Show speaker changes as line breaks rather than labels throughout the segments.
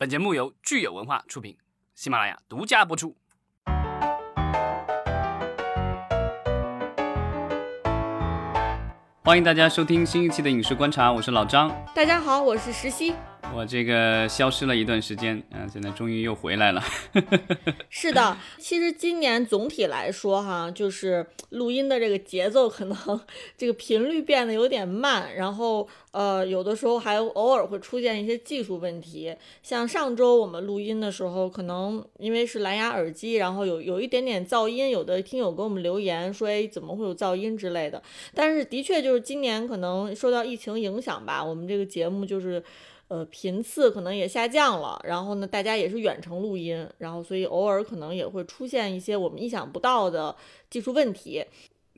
本节目由聚友文化出品，喜马拉雅独家播出。欢迎大家收听新一期的《影视观察》，我是老张。
大家好，我是石溪。
我这个消失了一段时间，嗯，现在终于又回来了。
是的，其实今年总体来说哈，就是录音的这个节奏可能这个频率变得有点慢，然后呃，有的时候还偶尔会出现一些技术问题。像上周我们录音的时候，可能因为是蓝牙耳机，然后有有一点点噪音，有的听友给我们留言说，哎，怎么会有噪音之类的。但是的确就是今年可能受到疫情影响吧，我们这个节目就是。呃，频次可能也下降了，然后呢，大家也是远程录音，然后所以偶尔可能也会出现一些我们意想不到的技术问题。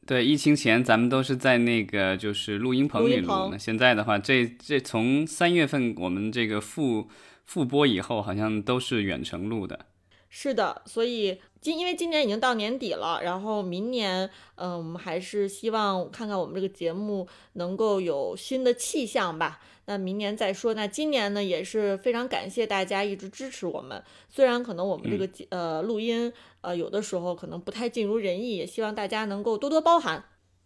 对，疫情前咱们都是在那个就是录音棚里录，那现在的话，这这从三月份我们这个复复播以后，好像都是远程录的。
是的，所以今因为今年已经到年底了，然后明年，嗯，我们还是希望看看我们这个节目能够有新的气象吧。那明年再说。那今年呢，也是非常感谢大家一直支持我们。虽然可能我们这个呃录音呃有的时候可能不太尽如人意，也希望大家能够多多包涵。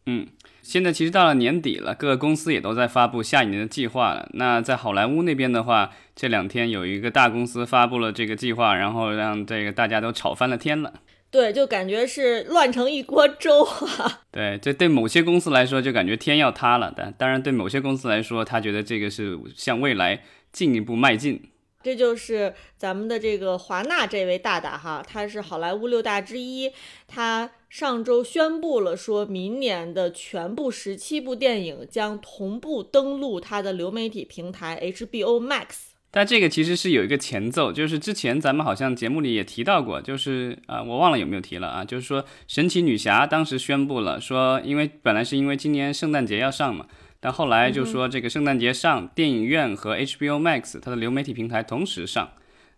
嗯，现在其实到了年底了，各个公司也都在发布下一年的计划了。那在好莱坞那边的话，这两天有一个大公司发布了这个计划，然后让这个大家都吵翻了天了。
对，就感觉是乱成一锅粥啊！
对，这对某些公司来说，就感觉天要塌了。但当然，对某些公司来说，他觉得这个是向未来进一步迈进。
这就是咱们的这个华纳这位大大哈，他是好莱坞六大之一。他上周宣布了，说明年的全部十七部电影将同步登陆他的流媒体平台 HBO Max。
但这个其实是有一个前奏，就是之前咱们好像节目里也提到过，就是啊，我忘了有没有提了啊，就是说神奇女侠当时宣布了，说因为本来是因为今年圣诞节要上嘛，但后来就说这个圣诞节上电影院和 HBO Max 它的流媒体平台同时上，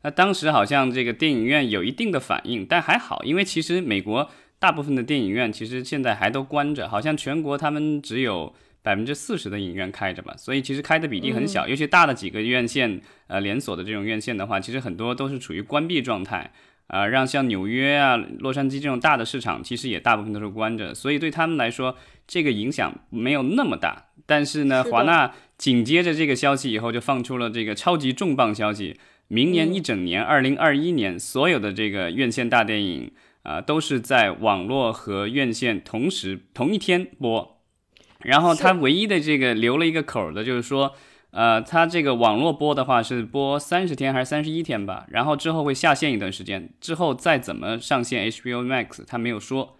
那当时好像这个电影院有一定的反应，但还好，因为其实美国大部分的电影院其实现在还都关着，好像全国他们只有。百分之四十的影院开着吧，所以其实开的比例很小，尤其大的几个院线，呃，连锁的这种院线的话，其实很多都是处于关闭状态，啊，让像纽约啊、洛杉矶这种大的市场，其实也大部分都是关着，所以对他们来说，这个影响没有那么大。但是呢，华纳紧接着这个消息以后，就放出了这个超级重磅消息，明年一整年，二零二一年所有的这个院线大电影，啊，都是在网络和院线同时同一天播。然后它唯一的这个留了一个口的，就是说，呃，它这个网络播的话是播三十天还是三十一天吧？然后之后会下线一段时间，之后再怎么上线 HBO Max，它没有说，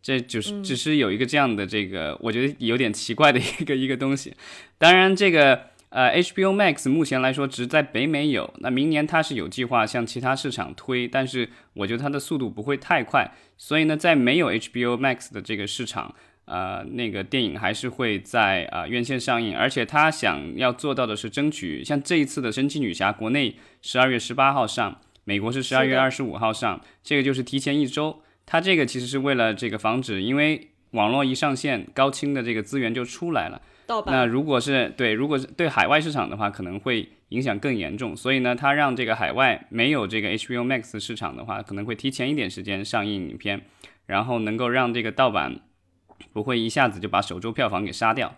这就是只是有一个这样的这个，我觉得有点奇怪的一个一个东西。当然，这个呃 HBO Max 目前来说只在北美有，那明年它是有计划向其他市场推，但是我觉得它的速度不会太快，所以呢，在没有 HBO Max 的这个市场。呃，那个电影还是会在啊院线上映，而且他想要做到的是争取像这一次的《神奇女侠》，国内十二月十八号上，美国是十二月二十五号上，这个就是提前一周。他这个其实是为了这个防止，因为网络一上线，高清的这个资源就出来了。那如果是对，如果是对海外市场的话，可能会影响更严重。所以呢，他让这个海外没有这个 HBO Max 市场的话，可能会提前一点时间上映影片，然后能够让这个盗版。不会一下子就把首周票房给杀掉。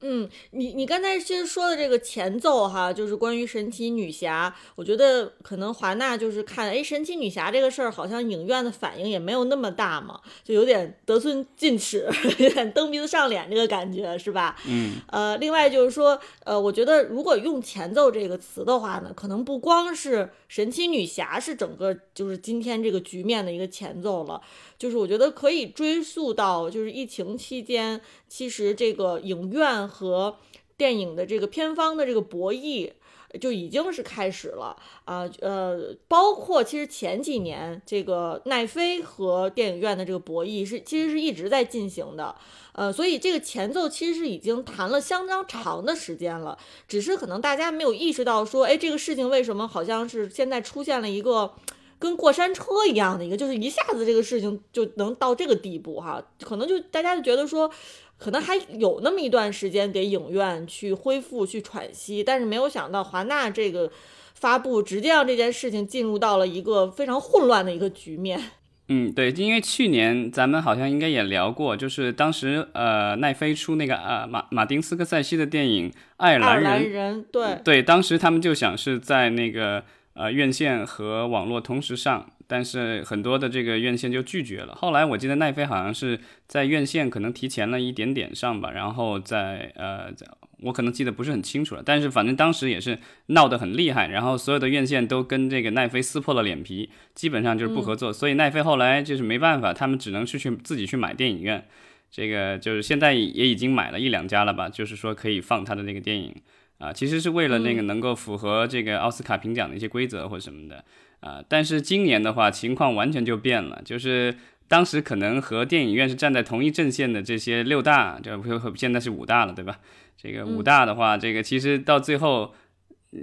嗯，你你刚才其实说的这个前奏哈，就是关于神奇女侠，我觉得可能华纳就是看，哎，神奇女侠这个事儿好像影院的反应也没有那么大嘛，就有点得寸进尺，有点蹬鼻子上脸这个感觉是吧？
嗯，
呃，另外就是说，呃，我觉得如果用前奏这个词的话呢，可能不光是神奇女侠是整个就是今天这个局面的一个前奏了。就是我觉得可以追溯到，就是疫情期间，其实这个影院和电影的这个片方的这个博弈就已经是开始了啊，呃，包括其实前几年这个奈飞和电影院的这个博弈是其实是一直在进行的，呃，所以这个前奏其实是已经谈了相当长的时间了，只是可能大家没有意识到说，哎，这个事情为什么好像是现在出现了一个。跟过山车一样的一个，就是一下子这个事情就能到这个地步哈，可能就大家就觉得说，可能还有那么一段时间给影院去恢复、去喘息，但是没有想到华纳这个发布，直接让这件事情进入到了一个非常混乱的一个局面。
嗯，对，因为去年咱们好像应该也聊过，就是当时呃奈飞出那个呃马马丁斯科塞西的电影《爱尔
兰
人》，
对
对，当时他们就想是在那个呃院线和网络同时上。但是很多的这个院线就拒绝了。后来我记得奈飞好像是在院线可能提前了一点点上吧，然后在呃，我可能记得不是很清楚了。但是反正当时也是闹得很厉害，然后所有的院线都跟这个奈飞撕破了脸皮，基本上就是不合作。所以奈飞后来就是没办法，他们只能是去自己去买电影院。这个就是现在也已经买了一两家了吧，就是说可以放他的那个电影啊，其实是为了那个能够符合这个奥斯卡评奖的一些规则或什么的。啊，但是今年的话，情况完全就变了。就是当时可能和电影院是站在同一阵线的这些六大，这不现在是五大了，对吧？这个五大的话，这个其实到最后。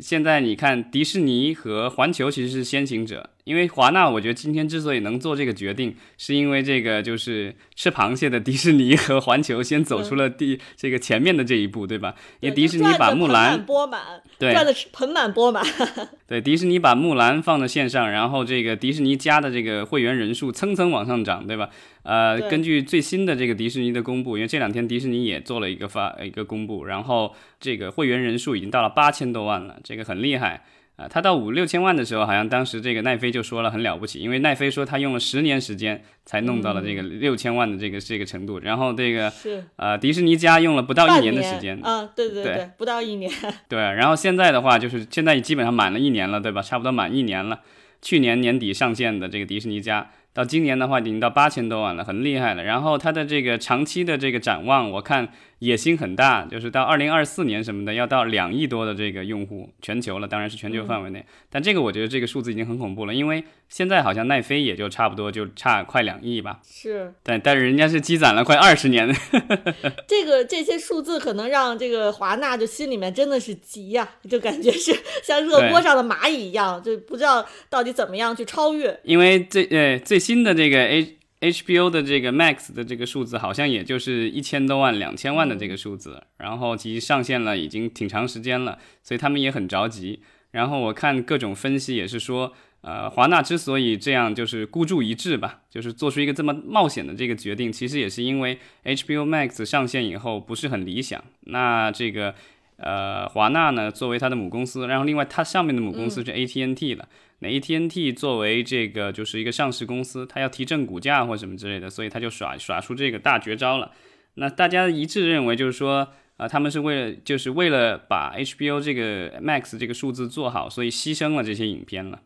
现在你看，迪士尼和环球其实是先行者，因为华纳，我觉得今天之所以能做这个决定，是因为这个就是吃螃蟹的迪士尼和环球先走出了第这个前面的这一步，对吧？因为迪士尼把木兰
钵满，
对，
赚的盆满钵满。
对，迪士尼把木兰放在线上，然后这个迪士尼加的这个会员人数蹭蹭往上涨，对吧？呃，根据最新的这个迪士尼的公布，因为这两天迪士尼也做了一个发一个公布，然后这个会员人数已经到了八千多万了，这个很厉害啊！他到五六千万的时候，好像当时这个奈飞就说了很了不起，因为奈飞说他用了十年时间才弄到了这个六千万的这个这个程度，然后这个
是
呃迪士尼家用了不到一年的时间，
啊，对对对，不到一年，
对，然后现在的话就是现在基本上满了一年了，对吧？差不多满一年了，去年年底上线的这个迪士尼家。到今年的话，已经到八千多万了，很厉害了。然后它的这个长期的这个展望，我看。野心很大，就是到二零二四年什么的，要到两亿多的这个用户，全球了，当然是全球范围内。但这个我觉得这个数字已经很恐怖了，因为现在好像奈飞也就差不多就差快两亿吧。
是，
但但是人家是积攒了快二十年。
这个这些数字可能让这个华纳就心里面真的是急呀，就感觉是像热锅上的蚂蚁一样，就不知道到底怎么样去超越。
因为最呃最新的这个 H。HBO 的这个 Max 的这个数字好像也就是一千多万、两千万的这个数字，然后其实上线了已经挺长时间了，所以他们也很着急。然后我看各种分析也是说，呃，华纳之所以这样就是孤注一掷吧，就是做出一个这么冒险的这个决定，其实也是因为 HBO Max 上线以后不是很理想。那这个呃华纳呢，作为它的母公司，然后另外它上面的母公司是 AT&T 了。那 AT&T 作为这个就是一个上市公司，它要提振股价或什么之类的，所以它就耍耍出这个大绝招了。那大家一致认为就是说，啊，他们是为了就是为了把 HBO 这个 Max 这个数字做好，所以牺牲了这些影片了。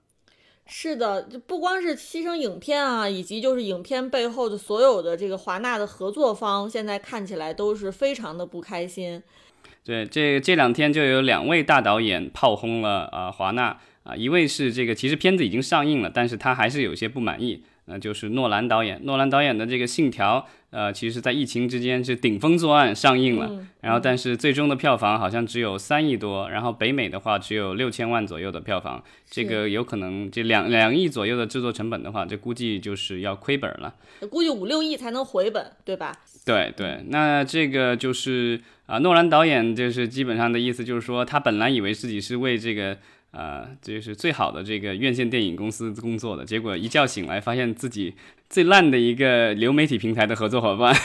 是的，就不光是牺牲影片啊，以及就是影片背后的所有的这个华纳的合作方，现在看起来都是非常的不开心。
对，这这两天就有两位大导演炮轰了啊华纳。啊，一位是这个，其实片子已经上映了，但是他还是有些不满意，那就是诺兰导演。诺兰导演的这个《信条》，呃，其实在疫情之间是顶风作案上映了，然后但是最终的票房好像只有三亿多，然后北美的话只有六千万左右的票房，这个有可能这两两亿左右的制作成本的话，这估计就是要亏本了，
估计五六亿才能回本，对吧？
对对，那这个就是啊，诺兰导演就是基本上的意思就是说，他本来以为自己是为这个。啊，这是最好的这个院线电影公司工作的结果，一觉醒来发现自己最烂的一个流媒体平台的合作伙伴，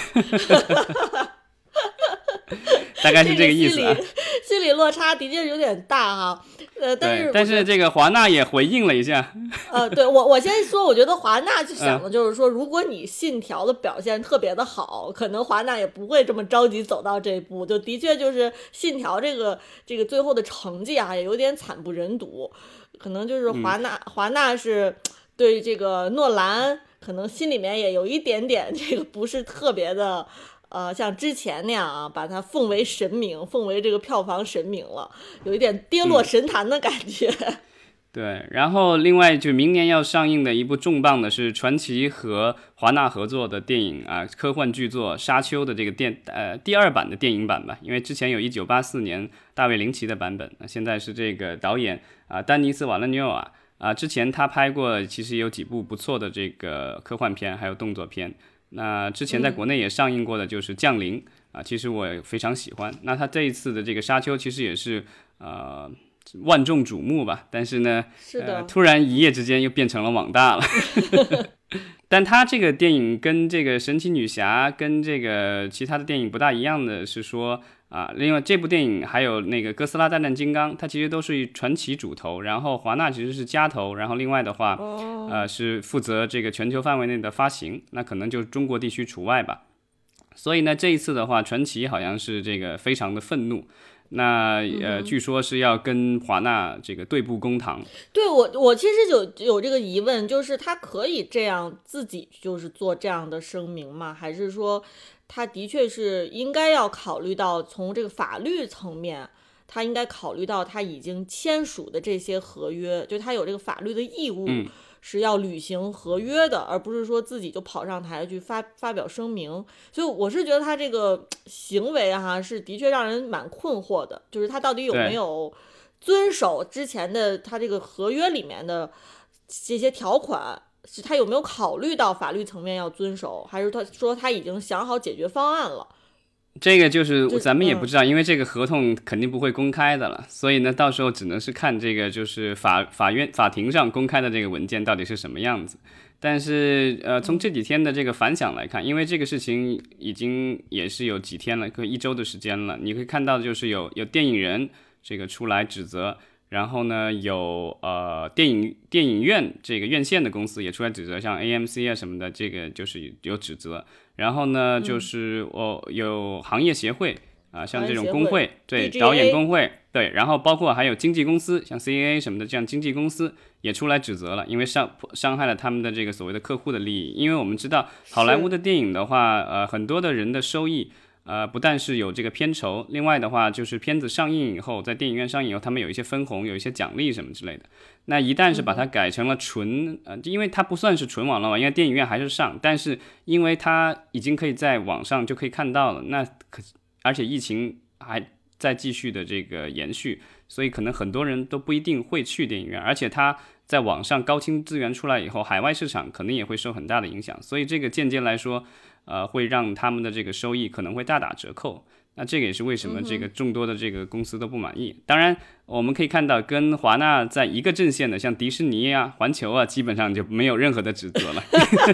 大概是这个意思啊。
心理落差的确有点大哈。呃，但是
但是这个华纳也回应了一下。
呃，对我我先说，我觉得华纳就想的就是说，如果你信条的表现特别的好，可能华纳也不会这么着急走到这一步。就的确就是信条这个这个最后的成绩啊，也有点惨不忍睹。可能就是华纳华纳是对这个诺兰，可能心里面也有一点点这个不是特别的。呃，像之前那样啊，把它奉为神明，奉为这个票房神明了，有一点跌落神坛的感觉。
对，然后另外就明年要上映的一部重磅的是传奇和华纳合作的电影啊，科幻巨作《沙丘》的这个电呃第二版的电影版吧，因为之前有一九八四年大卫林奇的版本，现在是这个导演啊丹尼斯瓦伦纽瓦啊，之前他拍过其实有几部不错的这个科幻片，还有动作片。那之前在国内也上映过的就是《降临》啊，其实我非常喜欢。那他这一次的这个《沙丘》其实也是呃，万众瞩目吧。但是呢，
是的，
呃，突然一夜之间又变成了网大了。但他这个电影跟这个神奇女侠跟这个其他的电影不大一样的是说啊，另外这部电影还有那个哥斯拉大战金刚，它其实都是传奇主投，然后华纳其实是加投，然后另外的话，呃，是负责这个全球范围内的发行，那可能就是中国地区除外吧。所以呢，这一次的话，传奇好像是这个非常的愤怒。那呃，据说是要跟华纳这个对簿公堂。
对我，我其实有有这个疑问，就是他可以这样自己就是做这样的声明吗？还是说他的确是应该要考虑到从这个法律层面，他应该考虑到他已经签署的这些合约，就他有这个法律的义务。是要履行合约的，而不是说自己就跑上台去发发表声明。所以我是觉得他这个行为哈，是的确让人蛮困惑的，就是他到底有没有遵守之前的他这个合约里面的这些条款，是他有没有考虑到法律层面要遵守，还是他说他已经想好解决方案了？
这个就是咱们也不知道，因为这个合同肯定不会公开的了，所以呢，到时候只能是看这个就是法法院法庭上公开的这个文件到底是什么样子。但是呃，从这几天的这个反响来看，因为这个事情已经也是有几天了，可一周的时间了，你可以看到就是有有电影人这个出来指责。然后呢，有呃电影电影院这个院线的公司也出来指责，像 AMC 啊什么的，这个就是有指责。然后呢，就是我有行业协会啊，像这种工会，对导演工会，对，然后包括还有经纪公司，像 CAA 什么的这样经纪公司也出来指责了，因为伤伤害了他们的这个所谓的客户的利益。因为我们知道好莱坞的电影的话，呃，很多的人的收益。呃，不但是有这个片酬，另外的话就是片子上映以后，在电影院上映以后，他们有一些分红，有一些奖励什么之类的。那一旦是把它改成了纯，呃，因为它不算是纯网络嘛，因为电影院还是上，但是因为它已经可以在网上就可以看到了，那可而且疫情还在继续的这个延续，所以可能很多人都不一定会去电影院，而且它在网上高清资源出来以后，海外市场可能也会受很大的影响，所以这个间接来说。呃，会让他们的这个收益可能会大打折扣。那这个也是为什么这个众多的这个公司都不满意。当然，我们可以看到跟华纳在一个阵线的，像迪士尼啊、环球啊，基本上就没有任何的指责了。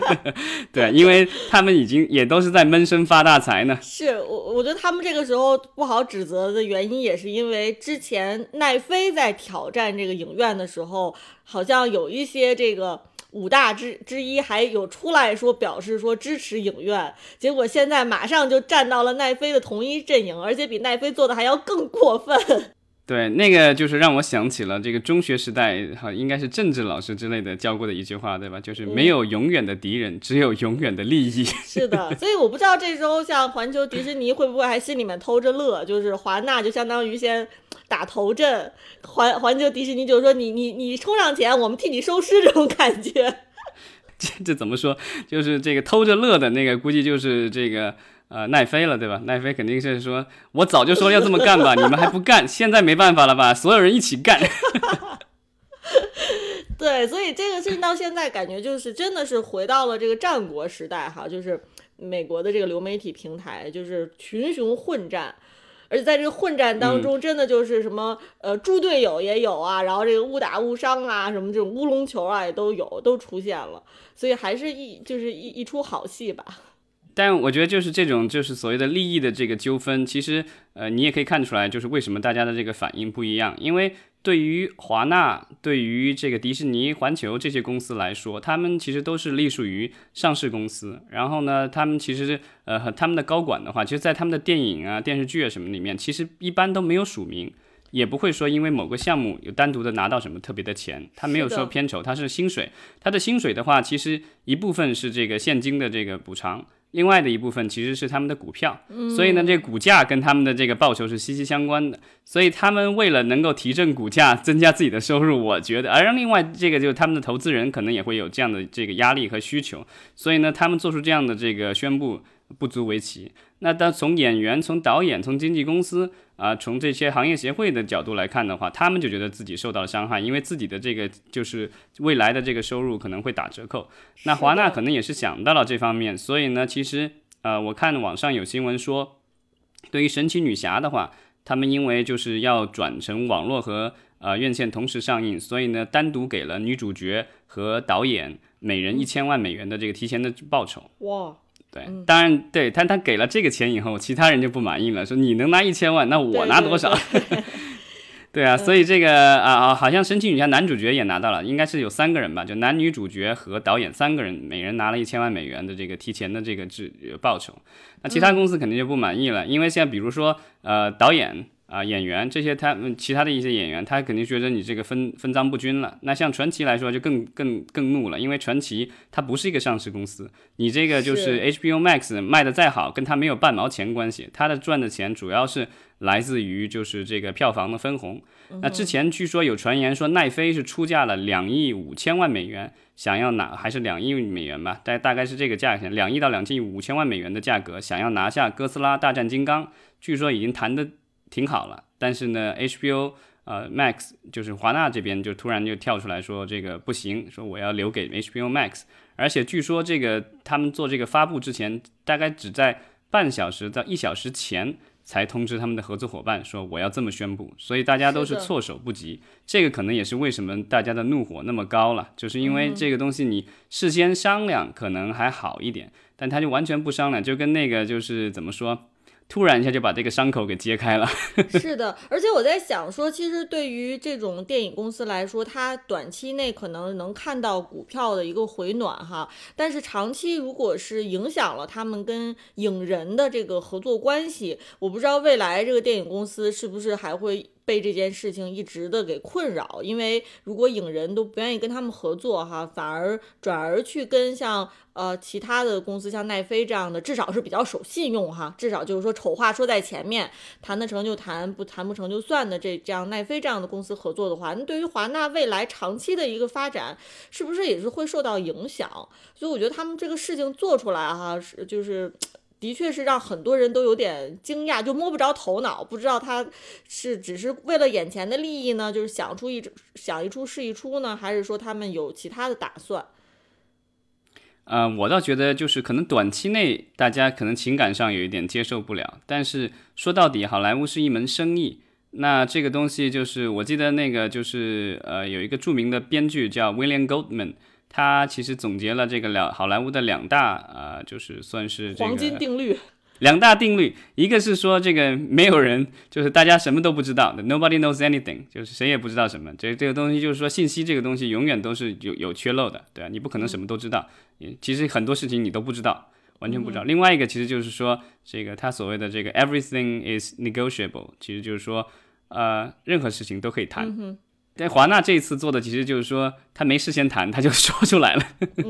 对，因为他们已经也都是在闷声发大财呢。
是我，我觉得他们这个时候不好指责的原因，也是因为之前奈飞在挑战这个影院的时候，好像有一些这个。五大之之一还有出来说表示说支持影院，结果现在马上就站到了奈飞的同一阵营，而且比奈飞做的还要更过分。
对，那个就是让我想起了这个中学时代哈，应该是政治老师之类的教过的一句话，对吧？就是没有永远的敌人，只有永远的利益。
是的，所以我不知道这时候像环球迪士尼会不会还心里面偷着乐，就是华纳就相当于先打头阵，环环球迪士尼就是说你你你冲上前，我们替你收尸这种感觉。
这这怎么说？就是这个偷着乐的那个，估计就是这个。呃，奈飞了，对吧？奈飞肯定是说，我早就说要这么干吧，你们还不干，现在没办法了吧？所有人一起干。
对，所以这个事情到现在感觉就是真的是回到了这个战国时代哈，就是美国的这个流媒体平台就是群雄混战，而且在这个混战当中，真的就是什么呃猪队友也有啊，然后这个误打误伤啊，什么这种乌龙球啊也都有，都出现了，所以还是一就是一一出好戏吧。
但我觉得就是这种就是所谓的利益的这个纠纷，其实呃你也可以看出来，就是为什么大家的这个反应不一样。因为对于华纳、对于这个迪士尼、环球这些公司来说，他们其实都是隶属于上市公司。然后呢，他们其实呃他们的高管的话，其实，在他们的电影啊、电视剧啊什么里面，其实一般都没有署名，也不会说因为某个项目有单独的拿到什么特别的钱，他没有说片酬，他是薪水。他的薪水的话，其实一部分是这个现金的这个补偿。另外的一部分其实是他们的股票，所以呢，这股价跟他们的这个报酬是息息相关的。所以他们为了能够提振股价，增加自己的收入，我觉得，而另外这个就是他们的投资人可能也会有这样的这个压力和需求。所以呢，他们做出这样的这个宣布不足为奇。那当从演员、从导演、从经纪公司啊，从这些行业协会的角度来看的话，他们就觉得自己受到了伤害，因为自己的这个就是未来的这个收入可能会打折扣。那华纳可能也是想到了这方面，所以呢，其实呃，我看网上有新闻说，对于神奇女侠的话，他们因为就是要转成网络和呃院线同时上映，所以呢单独给了女主角和导演每人一千万美元的这个提前的报酬。
哇，
对，当然对他他给了这个钱以后，其他人就不满意了，说你能拿一千万，那我拿多少？对 啊，所以这个啊啊，好像《神奇女侠》男主角也拿到了，应该是有三个人吧，就男女主角和导演三个人，每人拿了一千万美元的这个提前的这个制报酬。那其他公司肯定就不满意了，因为现在比如说呃导演啊演员这些，他们其他的一些演员，他肯定觉得你这个分分赃不均了。那像传奇来说就更更更怒了，因为传奇它不是一个上市公司，你这个就是 HBO Max 卖的再好，跟他没有半毛钱关系，他的赚的钱主要是。来自于就是这个票房的分红。那之前据说有传言说奈飞是出价了两亿五千万美元，想要拿还是两亿美元吧，大大概是这个价钱，两亿到两亿五千万美元的价格，想要拿下《哥斯拉大战金刚》，据说已经谈的挺好了。但是呢，HBO 呃 Max 就是华纳这边就突然就跳出来说这个不行，说我要留给 HBO Max，而且据说这个他们做这个发布之前，大概只在半小时到一小时前。才通知他们的合作伙伴说我要这么宣布，所以大家都是措手不及。这个可能也是为什么大家的怒火那么高了，就是因为这个东西你事先商量可能还好一点，但他就完全不商量，就跟那个就是怎么说？突然一下就把这个伤口给揭开了。
是的，而且我在想说，其实对于这种电影公司来说，它短期内可能能看到股票的一个回暖哈，但是长期如果是影响了他们跟影人的这个合作关系，我不知道未来这个电影公司是不是还会。被这件事情一直的给困扰，因为如果影人都不愿意跟他们合作哈，反而转而去跟像呃其他的公司，像奈飞这样的，至少是比较守信用哈，至少就是说丑话说在前面，谈得成就谈，不谈不成就算的这这样奈飞这样的公司合作的话，那对于华纳未来长期的一个发展，是不是也是会受到影响？所以我觉得他们这个事情做出来哈，是就是。的确是让很多人都有点惊讶，就摸不着头脑，不知道他是只是为了眼前的利益呢，就是想出一想一出是一出呢，还是说他们有其他的打算？
呃，我倒觉得就是可能短期内大家可能情感上有一点接受不了，但是说到底，好莱坞是一门生意，那这个东西就是我记得那个就是呃有一个著名的编剧叫 William Goldman。他其实总结了这个两好莱坞的两大啊，就是算是
黄金定律。
两大定律，一个是说这个没有人，就是大家什么都不知道的，nobody knows anything，就是谁也不知道什么。这这个东西就是说信息这个东西永远都是有有缺漏的，对啊，你不可能什么都知道。其实很多事情你都不知道，完全不知道。另外一个其实就是说这个他所谓的这个 everything is negotiable，其实就是说呃任何事情都可以谈。但华纳这一次做的其实就是说，他没事先谈，他就 说出来了。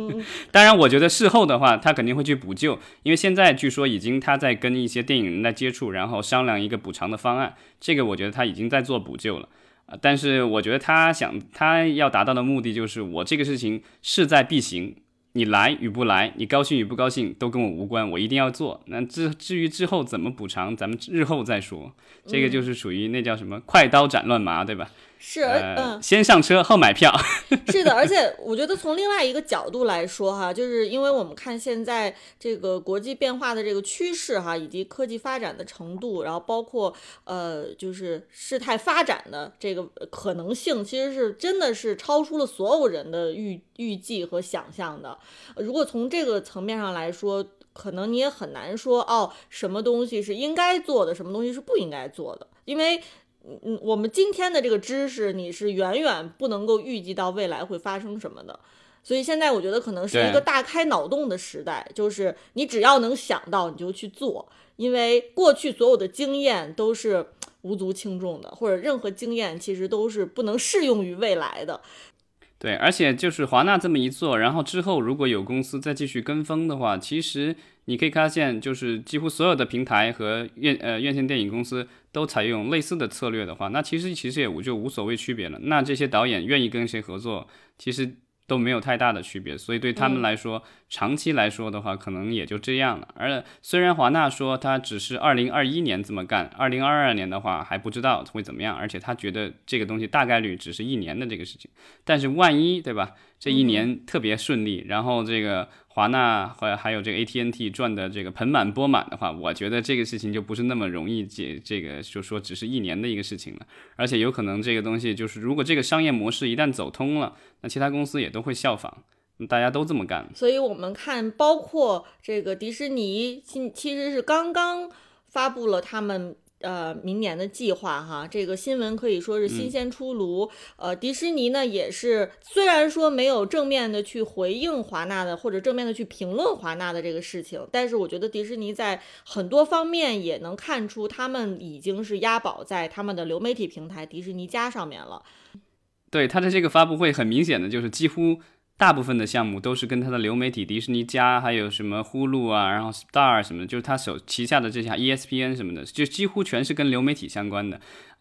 当然，我觉得事后的话，他肯定会去补救，因为现在据说已经他在跟一些电影人在接触，然后商量一个补偿的方案。这个我觉得他已经在做补救了。啊，但是我觉得他想他要达到的目的就是，我这个事情势在必行，你来与不来，你高兴与不高兴都跟我无关，我一定要做。那至至于之后怎么补偿，咱们日后再说。这个就是属于那叫什么快刀斩乱麻，对吧？
是，嗯，
先上车后买票。
是的，而且我觉得从另外一个角度来说，哈，就是因为我们看现在这个国际变化的这个趋势，哈，以及科技发展的程度，然后包括呃，就是事态发展的这个可能性，其实是真的是超出了所有人的预预计和想象的。如果从这个层面上来说，可能你也很难说哦，什么东西是应该做的，什么东西是不应该做的，因为。嗯我们今天的这个知识，你是远远不能够预计到未来会发生什么的，所以现在我觉得可能是一个大开脑洞的时代，就是你只要能想到你就去做，因为过去所有的经验都是无足轻重的，或者任何经验其实都是不能适用于未来的。
对，而且就是华纳这么一做，然后之后如果有公司再继续跟风的话，其实你可以发现，就是几乎所有的平台和院呃院线电影公司都采用类似的策略的话，那其实其实也无就无所谓区别了。那这些导演愿意跟谁合作，其实。都没有太大的区别，所以对他们来说，长期来说的话，可能也就这样了。而虽然华纳说他只是二零二一年这么干，二零二二年的话还不知道会怎么样，而且他觉得这个东西大概率只是一年的这个事情。但是万一，对吧？这一年特别顺利，然后这个华纳和还有这个 ATNT 赚的这个盆满钵满的话，我觉得这个事情就不是那么容易解，这个就说只是一年的一个事情了，而且有可能这个东西就是如果这个商业模式一旦走通了，那其他公司也都会效仿，大家都这么干。
所以我们看，包括这个迪士尼，其其实是刚刚发布了他们。呃，明年的计划哈，这个新闻可以说是新鲜出炉。呃，迪士尼呢也是，虽然说没有正面的去回应华纳的，或者正面的去评论华纳的这个事情，但是我觉得迪士尼在很多方面也能看出，他们已经是押宝在他们的流媒体平台迪士尼加上面了。
对，他的这个发布会很明显的就是几乎。大部分的项目都是跟它的流媒体迪士尼加，还有什么呼噜啊，然后 Star 什么的，就是它手旗下的这些 ESPN 什么的，就几乎全是跟流媒体相关的。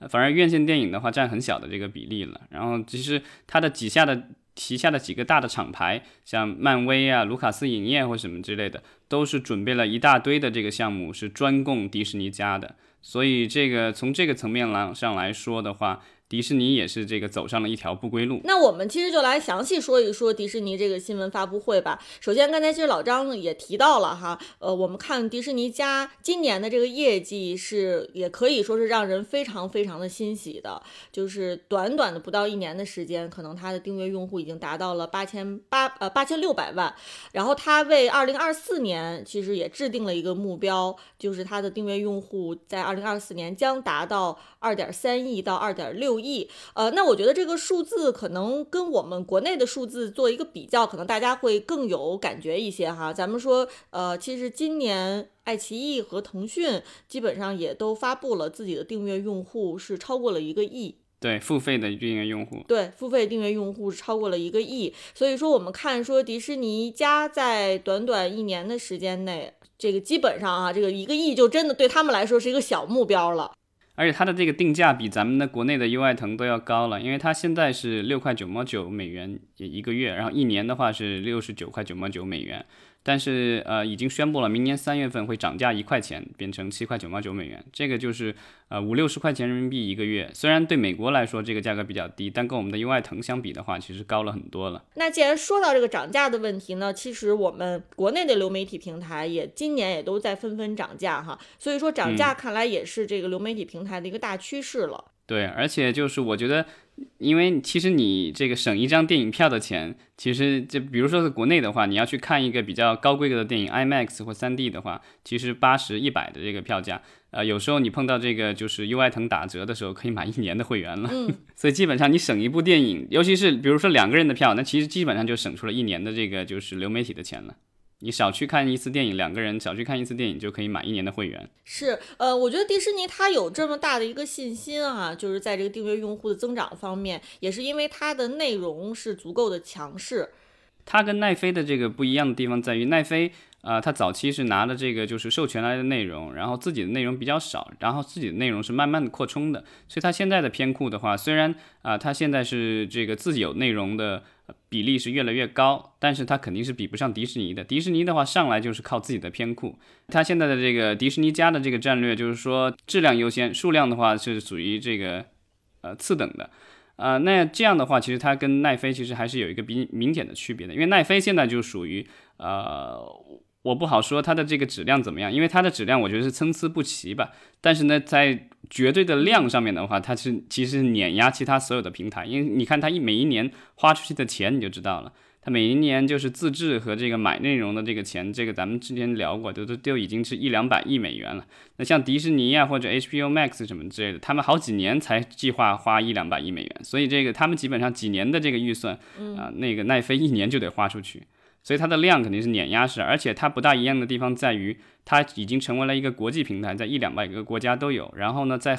反而院线电影的话占很小的这个比例了。然后其实它的旗下的旗下的几个大的厂牌，像漫威啊、卢卡斯影业或什么之类的，都是准备了一大堆的这个项目是专供迪士尼加的。所以这个从这个层面来上来说的话。迪士尼也是这个走上了一条不归路。
那我们其实就来详细说一说迪士尼这个新闻发布会吧。首先，刚才其实老张也提到了哈，呃，我们看迪士尼家今年的这个业绩是也可以说是让人非常非常的欣喜的。就是短短的不到一年的时间，可能它的订阅用户已经达到了八千八呃八千六百万。然后它为二零二四年其实也制定了一个目标，就是它的订阅用户在二零二四年将达到二点三亿到二点六。亿，呃，那我觉得这个数字可能跟我们国内的数字做一个比较，可能大家会更有感觉一些哈。咱们说，呃，其实今年爱奇艺和腾讯基本上也都发布了自己的订阅用户是超过了一个亿，
对，付费的订阅用户，
对，付费订阅用户是超过了一个亿。所以说，我们看说迪士尼家在短短一年的时间内，这个基本上啊，这个一个亿就真的对他们来说是一个小目标了。
而且它的这个定价比咱们的国内的优爱腾都要高了，因为它现在是六块九毛九美元一个月，然后一年的话是六十九块九毛九美元。但是呃，已经宣布了，明年三月份会涨价一块钱，变成七块九毛九美元。这个就是呃五六十块钱人民币一个月。虽然对美国来说这个价格比较低，但跟我们的优爱腾相比的话，其实高了很多了。
那既然说到这个涨价的问题呢，其实我们国内的流媒体平台也今年也都在纷纷涨价哈。所以说涨价看来也是这个流媒体平台的一个大趋势了。
对，而且就是我觉得。因为其实你这个省一张电影票的钱，其实就比如说是国内的话，你要去看一个比较高规格的电影，IMAX 或 3D 的话，其实八十一百的这个票价，呃，有时候你碰到这个就是优爱腾打折的时候，可以买一年的会员了。
嗯，
所以基本上你省一部电影，尤其是比如说两个人的票，那其实基本上就省出了一年的这个就是流媒体的钱了。你少去看一次电影，两个人少去看一次电影就可以买一年的会员。
是，呃，我觉得迪士尼它有这么大的一个信心啊，就是在这个订阅用户的增长方面，也是因为它的内容是足够的强势。
它跟奈飞的这个不一样的地方在于，奈飞啊，它早期是拿的这个就是授权来的内容，然后自己的内容比较少，然后自己的内容是慢慢的扩充的，所以它现在的片库的话，虽然啊，它现在是这个自己有内容的。比例是越来越高，但是它肯定是比不上迪士尼的。迪士尼的话，上来就是靠自己的片库。它现在的这个迪士尼家的这个战略，就是说质量优先，数量的话是属于这个呃次等的。呃，那这样的话，其实它跟奈飞其实还是有一个比明显的区别的。因为奈飞现在就属于呃，我不好说它的这个质量怎么样，因为它的质量我觉得是参差不齐吧。但是呢，在绝对的量上面的话，它是其实碾压其他所有的平台，因为你看它一每一年花出去的钱你就知道了，它每一年就是自制和这个买内容的这个钱，这个咱们之前聊过，都都都已经是一两百亿美元了。那像迪士尼啊或者 HBO Max 什么之类的，他们好几年才计划花一两百亿美元，所以这个他们基本上几年的这个预算啊，那个奈飞一年就得花出去。所以它的量肯定是碾压式，而且它不大一样的地方在于，它已经成为了一个国际平台，在一两百个国家都有。然后呢，在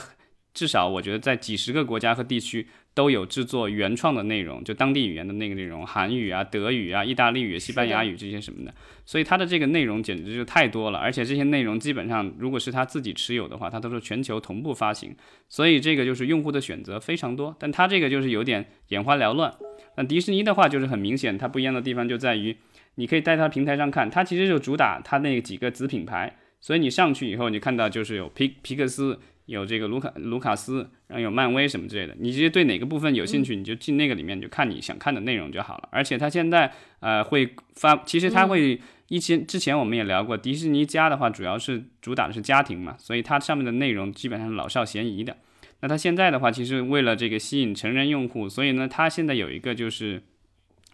至少我觉得在几十个国家和地区都有制作原创的内容，就当地语言的那个内容，韩语啊、德语啊、意大利语、西班牙语这些什么的。所以它的这个内容简直就太多了，而且这些内容基本上如果是他自己持有的话，它都是全球同步发行。所以这个就是用户的选择非常多，但它这个就是有点眼花缭乱。那迪士尼的话就是很明显，它不一样的地方就在于。你可以在它平台上看，它其实就主打它那几个子品牌，所以你上去以后，你看到就是有皮皮克斯、有这个卢卡卢卡斯，然后有漫威什么之类的。你其实对哪个部分有兴趣，你就进那个里面，就看你想看的内容就好了。而且它现在呃会发，其实它会一些之前我们也聊过，迪士尼家的话主要是主打的是家庭嘛，所以它上面的内容基本上是老少咸宜的。那它现在的话，其实为了这个吸引成人用户，所以呢，它现在有一个就是。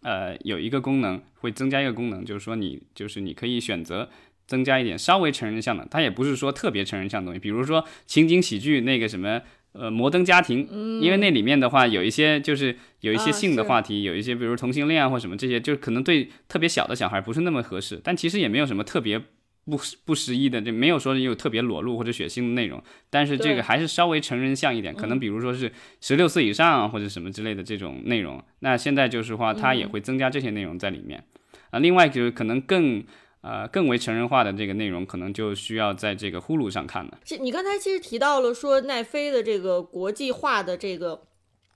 呃，有一个功能会增加一个功能，就是说你就是你可以选择增加一点稍微成人向的，它也不是说特别成人向的东西，比如说情景喜剧那个什么呃摩登家庭，因为那里面的话有一些就是有一些性的话题，有一些比如同性恋啊或什么这些，就可能对特别小的小孩不是那么合适，但其实也没有什么特别。不不适宜的，这没有说有特别裸露或者血腥的内容，但是这个还是稍微成人向一点，可能比如说是十六岁以上或者什么之类的这种内容。那现在就是话，它也会增加这些内容在里面啊。另外就是可能更呃更为成人化的这个内容，可能就需要在这个呼噜上看了。
这你刚才其实提到了说奈飞的这个国际化的这个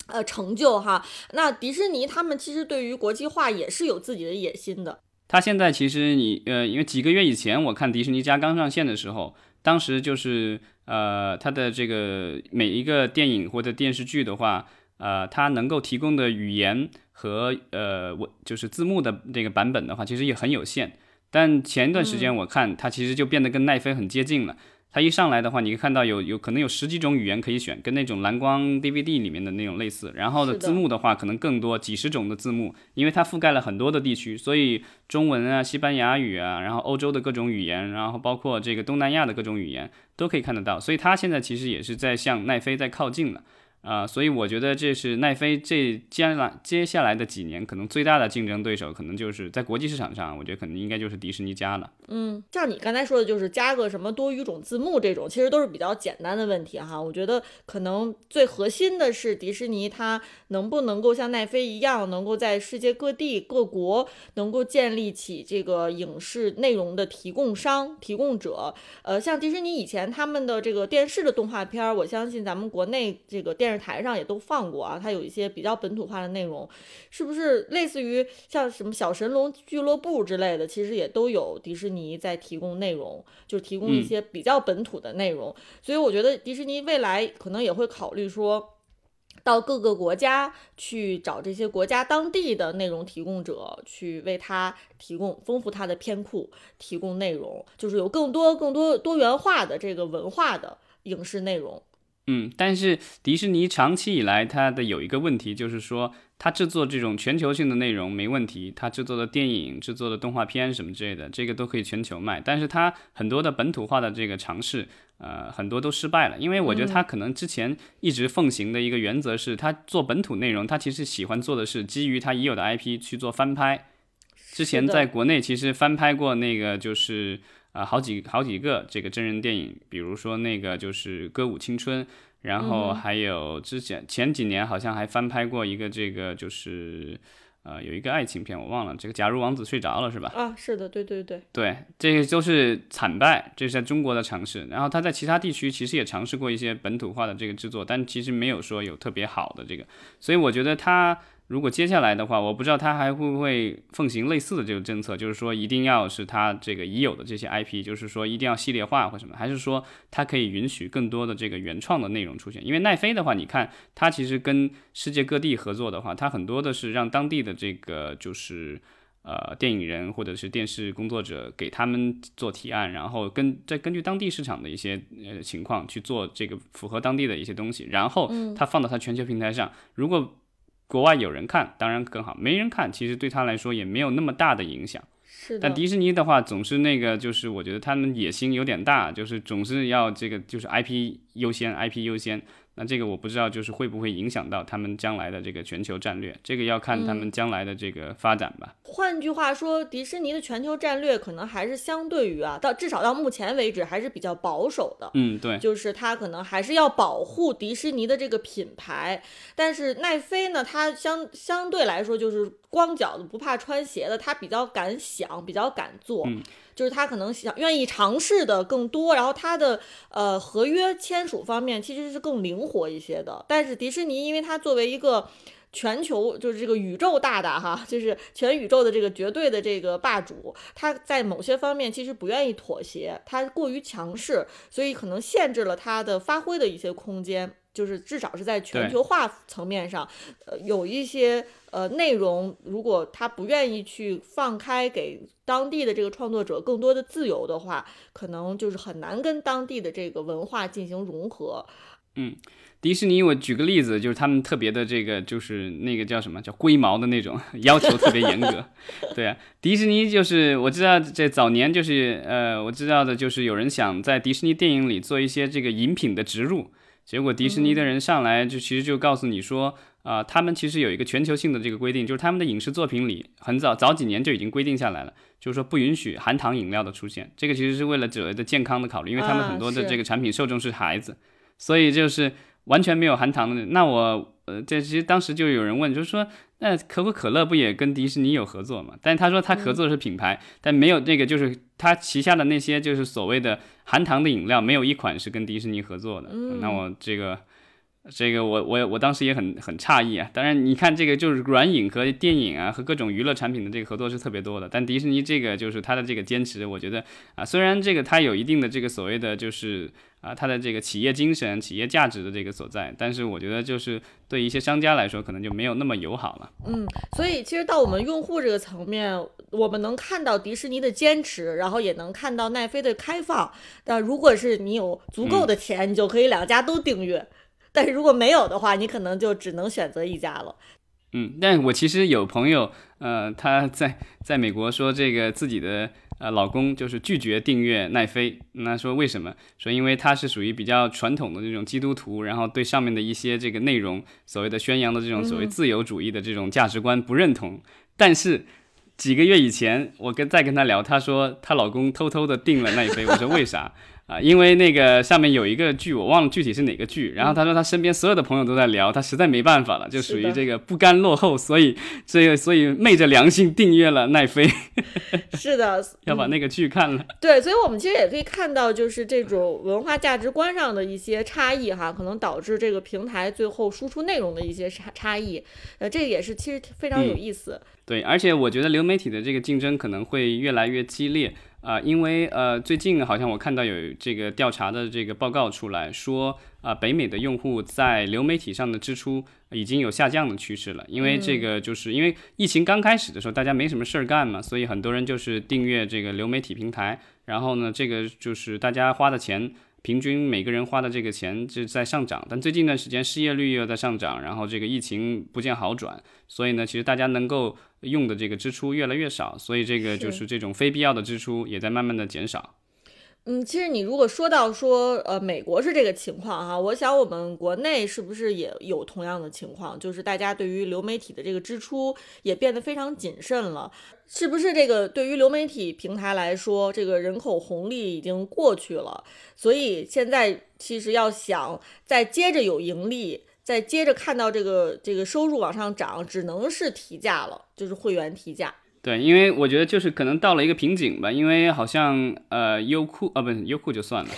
呃成就哈，那迪士尼他们其实对于国际化也是有自己的野心的。
它现在其实你呃，因为几个月以前我看迪士尼家刚上线的时候，当时就是呃，它的这个每一个电影或者电视剧的话，呃，它能够提供的语言和呃我就是字幕的这个版本的话，其实也很有限。但前一段时间我看它其实就变得跟奈飞很接近了。它一上来的话，你可以看到有有可能有十几种语言可以选，跟那种蓝光 DVD 里面的那种类似。然后的字幕的话，可能更多，几十种的字幕，因为它覆盖了很多的地区，所以中文啊、西班牙语啊，然后欧洲的各种语言，然后包括这个东南亚的各种语言都可以看得到。所以它现在其实也是在向奈飞在靠近了。啊，所以我觉得这是奈飞这接来接下来的几年可能最大的竞争对手，可能就是在国际市场上，我觉得可能应该就是迪士尼加了。
嗯，像你刚才说的，就是加个什么多语种字幕这种，其实都是比较简单的问题哈。我觉得可能最核心的是迪士尼它能不能够像奈飞一样，能够在世界各地各国能够建立起这个影视内容的提供商、提供者。呃，像迪士尼以前他们的这个电视的动画片，我相信咱们国内这个电。电视台上也都放过啊，它有一些比较本土化的内容，是不是类似于像什么小神龙俱乐部之类的？其实也都有迪士尼在提供内容，就是提供一些比较本土的内容。所以我觉得迪士尼未来可能也会考虑说，到各个国家去找这些国家当地的内容提供者，去为他提供丰富他的片库，提供内容，就是有更多更多多元化的这个文化的影视内容。
嗯，但是迪士尼长期以来它的有一个问题，就是说它制作这种全球性的内容没问题，它制作的电影、制作的动画片什么之类的，这个都可以全球卖。但是它很多的本土化的这个尝试，呃，很多都失败了。因为我觉得它可能之前一直奉行的一个原则是，它做本土内容，它其实喜欢做的是基于它已有的 IP 去做翻拍。之前在国内其实翻拍过那个就是。啊，好几好几个这个真人电影，比如说那个就是《歌舞青春》，然后还有之前前几年好像还翻拍过一个这个就是，呃，有一个爱情片我忘了，这个《假如王子睡着了》是吧？
啊，是的，对对对，
对，这些都是惨败，这是在中国的尝试。然后他在其他地区其实也尝试过一些本土化的这个制作，但其实没有说有特别好的这个，所以我觉得他。如果接下来的话，我不知道他还会不会奉行类似的这个政策，就是说一定要是他这个已有的这些 IP，就是说一定要系列化或什么，还是说它可以允许更多的这个原创的内容出现？因为奈飞的话，你看它其实跟世界各地合作的话，它很多的是让当地的这个就是呃电影人或者是电视工作者给他们做提案，然后跟再根据当地市场的一些呃情况去做这个符合当地的一些东西，然后它放到它全球平台上，如果国外有人看，当然更好；没人看，其实对他来说也没有那么大的影响。
是。
但迪士尼的话，总是那个，就是我觉得他们野心有点大，就是总是要这个，就是 IP 优先，IP 优先。那这个我不知道，就是会不会影响到他们将来的这个全球战略？这个要看他们将来的这个发展吧。
换句话说，迪士尼的全球战略可能还是相对于啊，到至少到目前为止还是比较保守的。
嗯，对，
就是它可能还是要保护迪士尼的这个品牌。但是奈飞呢，它相相对来说就是光脚的不怕穿鞋的，它比较敢想，比较敢做。就是他可能想愿意尝试的更多，然后他的呃合约签署方面其实是更灵活一些的。但是迪士尼，因为它作为一个全球就是这个宇宙大大哈，就是全宇宙的这个绝对的这个霸主，他在某些方面其实不愿意妥协，他过于强势，所以可能限制了他的发挥的一些空间。就是至少是在全球化层面上，呃，有一些呃内容，如果他不愿意去放开给当地的这个创作者更多的自由的话，可能就是很难跟当地的这个文化进行融合。
嗯，迪士尼，我举个例子，就是他们特别的这个，就是那个叫什么叫龟毛的那种要求特别严格。对啊，迪士尼就是我知道这早年就是呃，我知道的就是有人想在迪士尼电影里做一些这个饮品的植入。结果迪士尼的人上来就其实就告诉你说，啊，他们其实有一个全球性的这个规定，就是他们的影视作品里很早早几年就已经规定下来了，就是说不允许含糖饮料的出现。这个其实是为了所谓的健康的考虑，因为他们很多的这个产品受众是孩子，所以就是完全没有含糖的。那我呃，这其实当时就有人问，就是说。那可口可乐不也跟迪士尼有合作嘛？但他说他合作的是品牌，但没有那个就是他旗下的那些就是所谓的含糖的饮料，没有一款是跟迪士尼合作的。那我这个这个我我我当时也很很诧异啊。当然你看这个就是软影和电影啊和各种娱乐产品的这个合作是特别多的，但迪士尼这个就是它的这个坚持，我觉得啊虽然这个它有一定的这个所谓的就是。啊，它的这个企业精神、企业价值的这个所在，但是我觉得就是对一些商家来说，可能就没有那么友好了。
嗯，所以其实到我们用户这个层面，我们能看到迪士尼的坚持，然后也能看到奈飞的开放。但如果是你有足够的钱，你就可以两家都订阅；但是如果没有的话，你可能就只能选择一家了。
嗯，但我其实有朋友，呃，他在在美国说这个自己的。呃，老公就是拒绝订阅奈飞，那说为什么？说因为他是属于比较传统的这种基督徒，然后对上面的一些这个内容，所谓的宣扬的这种所谓自由主义的这种价值观不认同。但是几个月以前，我跟再跟他聊，他说她老公偷偷的订了奈飞，我说为啥？啊，因为那个下面有一个剧，我忘了具体是哪个剧。然后他说他身边所有的朋友都在聊，他实在没办法了，就属于这个不甘落后，所以这个所以昧着良心订阅了奈飞。
是的，
要把那个剧看了。
对，所以我们其实也可以看到，就是这种文化价值观上的一些差异哈，可能导致这个平台最后输出内容的一些差差异。呃，这个也是其实非常有意思。
对，而且我觉得流媒体的这个竞争可能会越来越激烈。啊，因为呃，最近好像我看到有这个调查的这个报告出来说，啊，北美的用户在流媒体上的支出已经有下降的趋势了。因为这个就是因为疫情刚开始的时候，大家没什么事儿干嘛，所以很多人就是订阅这个流媒体平台。然后呢，这个就是大家花的钱。平均每个人花的这个钱就在上涨，但最近一段时间失业率又在上涨，然后这个疫情不见好转，所以呢，其实大家能够用的这个支出越来越少，所以这个就是这种非必要的支出也在慢慢的减少。
嗯，其实你如果说到说，呃，美国是这个情况哈，我想我们国内是不是也有同样的情况？就是大家对于流媒体的这个支出也变得非常谨慎了，是不是？这个对于流媒体平台来说，这个人口红利已经过去了，所以现在其实要想再接着有盈利，再接着看到这个这个收入往上涨，只能是提价了，就是会员提价。
对，因为我觉得就是可能到了一个瓶颈吧，因为好像呃优酷啊，不是优酷就算了，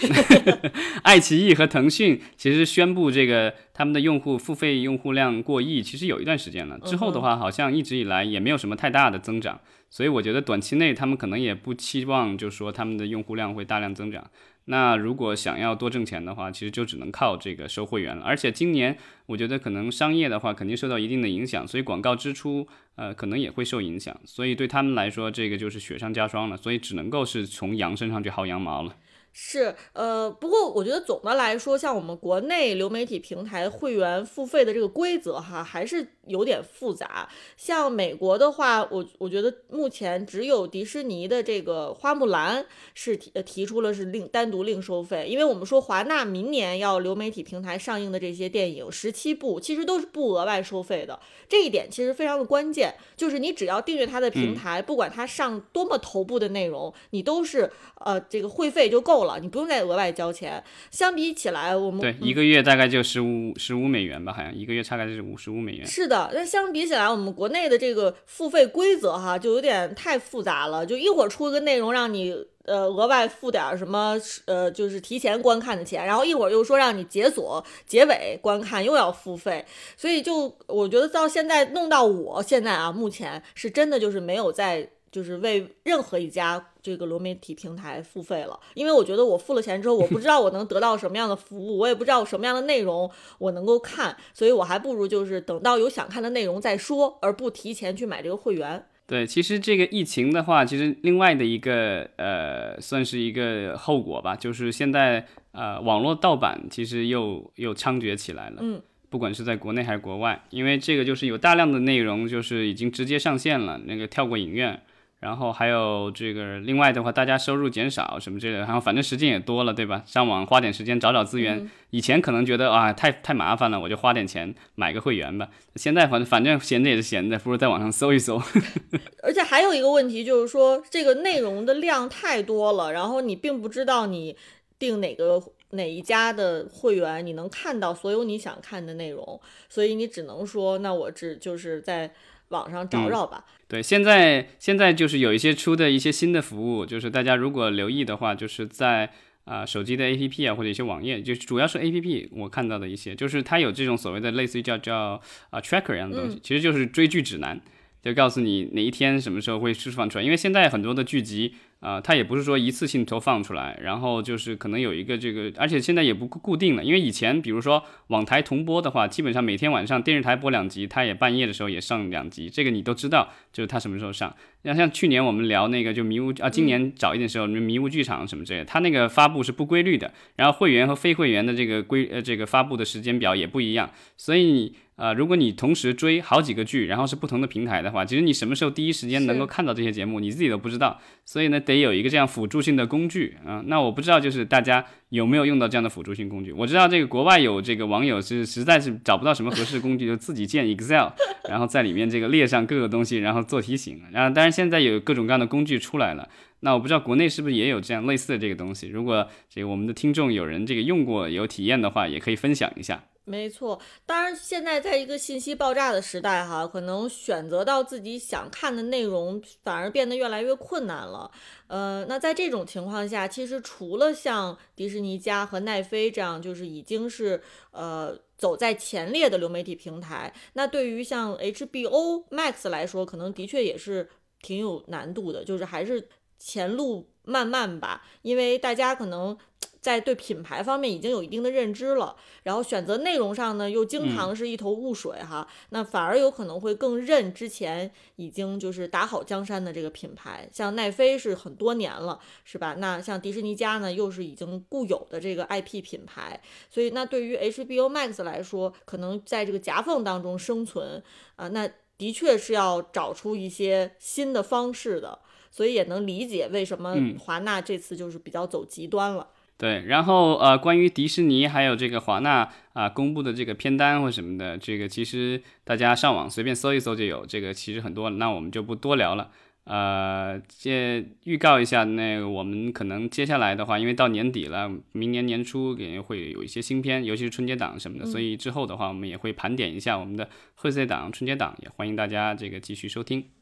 爱奇艺和腾讯其实宣布这个他们的用户付费用户量过亿，其实有一段时间了。之后的话，好像一直以来也没有什么太大的增长，所以我觉得短期内他们可能也不期望，就是说他们的用户量会大量增长。那如果想要多挣钱的话，其实就只能靠这个收会员了。而且今年我觉得可能商业的话肯定受到一定的影响，所以广告支出呃可能也会受影响。所以对他们来说，这个就是雪上加霜了。所以只能够是从羊身上去薅羊毛了。
是，呃，不过我觉得总的来说，像我们国内流媒体平台会员付费的这个规则哈，还是有点复杂。像美国的话，我我觉得目前只有迪士尼的这个花木兰是提提出了是另单独另收费，因为我们说华纳明年要流媒体平台上映的这些电影十七部，其实都是不额外收费的。这一点其实非常的关键，就是你只要订阅它的平台，不管它上多么头部的内容，你都是呃这个会费就够。了，你不用再额外交钱。相比起来，我们
对一个月大概就十五十五美元吧，好像一个月大概是五十五美元。
是的，那相比起来，我们国内的这个付费规则哈，就有点太复杂了。就一会儿出一个内容让你呃额外付点儿什么呃就是提前观看的钱，然后一会儿又说让你解锁结尾观看又要付费，所以就我觉得到现在弄到我现在啊，目前是真的就是没有在。就是为任何一家这个流媒体平台付费了，因为我觉得我付了钱之后，我不知道我能得到什么样的服务，我也不知道什么样的内容我能够看，所以我还不如就是等到有想看的内容再说，而不提前去买这个会员。
对，其实这个疫情的话，其实另外的一个呃，算是一个后果吧，就是现在呃，网络盗版其实又又猖獗起来了。
嗯。
不管是在国内还是国外，因为这个就是有大量的内容就是已经直接上线了，那个跳过影院。然后还有这个，另外的话，大家收入减少什么之类的，然后反正时间也多了，对吧？上网花点时间找找资源，以前可能觉得啊太太麻烦了，我就花点钱买个会员吧。现在反正反正闲着也是闲着，不如在网上搜一搜。
而且还有一个问题就是说，这个内容的量太多了，然后你并不知道你订哪个哪一家的会员，你能看到所有你想看的内容，所以你只能说，那我只就是在。网上找找吧。
对，现在现在就是有一些出的一些新的服务，就是大家如果留意的话，就是在啊手机的 APP 啊或者一些网页，就主要是 APP，我看到的一些，就是它有这种所谓的类似于叫叫啊 tracker 一样的东西，其实就是追剧指南，就告诉你哪一天什么时候会释放出来，因为现在很多的剧集。啊，它也不是说一次性投放出来，然后就是可能有一个这个，而且现在也不固定了，因为以前比如说网台同播的话，基本上每天晚上电视台播两集，它也半夜的时候也上两集，这个你都知道，就是它什么时候上。像像去年我们聊那个就迷雾啊，今年早一点时候迷雾剧场什么之类的，它那个发布是不规律的，然后会员和非会员的这个规呃这个发布的时间表也不一样，所以。啊，如果你同时追好几个剧，然后是不同的平台的话，其实你什么时候第一时间能够看到这些节目，你自己都不知道。所以呢，得有一个这样辅助性的工具啊。那我不知道，就是大家有没有用到这样的辅助性工具？我知道这个国外有这个网友是实在是找不到什么合适的工具，就自己建 Excel，然后在里面这个列上各个东西，然后做提醒。然后当然现在有各种各样的工具出来了。那我不知道国内是不是也有这样类似的这个东西？如果这个我们的听众有人这个用过有体验的话，也可以分享一下。
没错，当然现在在一个信息爆炸的时代，哈，可能选择到自己想看的内容反而变得越来越困难了。呃，那在这种情况下，其实除了像迪士尼家和奈飞这样，就是已经是呃走在前列的流媒体平台，那对于像 HBO Max 来说，可能的确也是挺有难度的，就是还是前路漫漫吧，因为大家可能。在对品牌方面已经有一定的认知了，然后选择内容上呢又经常是一头雾水哈，那反而有可能会更认之前已经就是打好江山的这个品牌，像奈飞是很多年了，是吧？那像迪士尼家呢又是已经固有的这个 IP 品牌，所以那对于 HBO Max 来说，可能在这个夹缝当中生存啊，那的确是要找出一些新的方式的，所以也能理解为什么华纳这次就是比较走极端了。
对，然后呃，关于迪士尼还有这个华纳啊公布的这个片单或什么的，这个其实大家上网随便搜一搜就有，这个其实很多，那我们就不多聊了。呃，这预告一下，那个我们可能接下来的话，因为到年底了，明年年初也会有一些新片，尤其是春节档什么的，所以之后的话，我们也会盘点一下我们的贺岁档、春节档，也欢迎大家这个继续收听。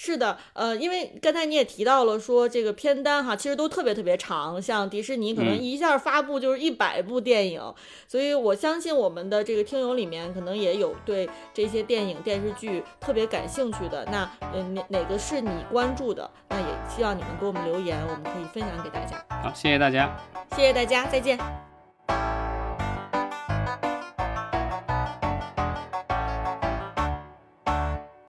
是的，呃，因为刚才你也提到了说这个片单哈，其实都特别特别长，像迪士尼可能一下发布就是一百部电影，所以我相信我们的这个听友里面可能也有对这些电影电视剧特别感兴趣的，那嗯哪哪个是你关注的？那也希望你们给我们留言，我们可以分享给大家。
好，谢谢大家，
谢谢大家，再见。